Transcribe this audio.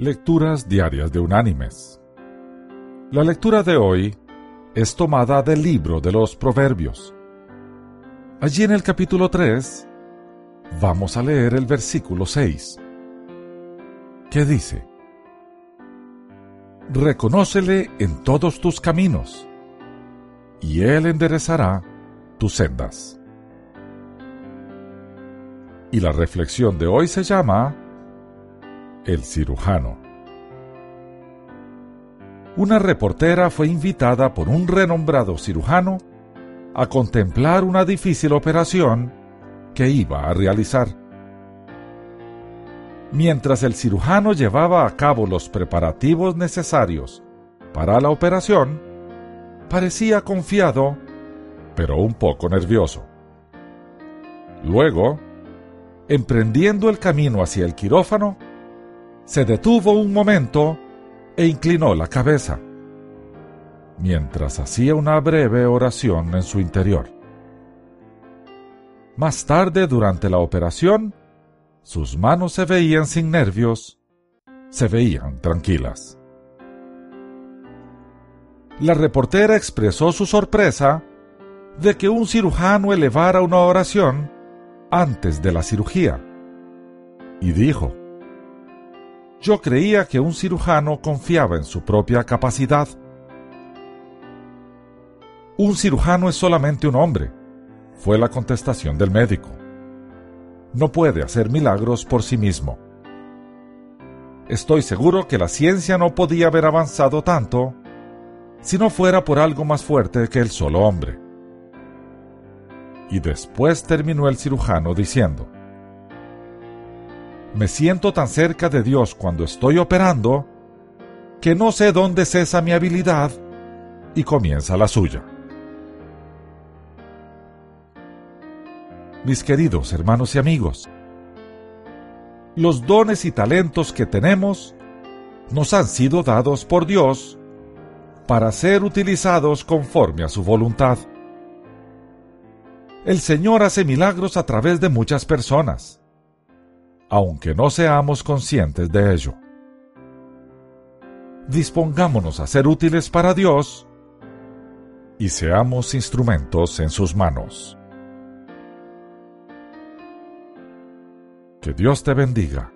Lecturas Diarias de Unánimes. La lectura de hoy es tomada del libro de los Proverbios. Allí en el capítulo 3 vamos a leer el versículo 6, que dice, Reconócele en todos tus caminos, y Él enderezará tus sendas. Y la reflexión de hoy se llama el cirujano. Una reportera fue invitada por un renombrado cirujano a contemplar una difícil operación que iba a realizar. Mientras el cirujano llevaba a cabo los preparativos necesarios para la operación, parecía confiado, pero un poco nervioso. Luego, emprendiendo el camino hacia el quirófano, se detuvo un momento e inclinó la cabeza, mientras hacía una breve oración en su interior. Más tarde, durante la operación, sus manos se veían sin nervios, se veían tranquilas. La reportera expresó su sorpresa de que un cirujano elevara una oración antes de la cirugía y dijo, yo creía que un cirujano confiaba en su propia capacidad. Un cirujano es solamente un hombre, fue la contestación del médico. No puede hacer milagros por sí mismo. Estoy seguro que la ciencia no podía haber avanzado tanto si no fuera por algo más fuerte que el solo hombre. Y después terminó el cirujano diciendo, me siento tan cerca de Dios cuando estoy operando que no sé dónde cesa mi habilidad y comienza la suya. Mis queridos hermanos y amigos, los dones y talentos que tenemos nos han sido dados por Dios para ser utilizados conforme a su voluntad. El Señor hace milagros a través de muchas personas aunque no seamos conscientes de ello. Dispongámonos a ser útiles para Dios y seamos instrumentos en sus manos. Que Dios te bendiga.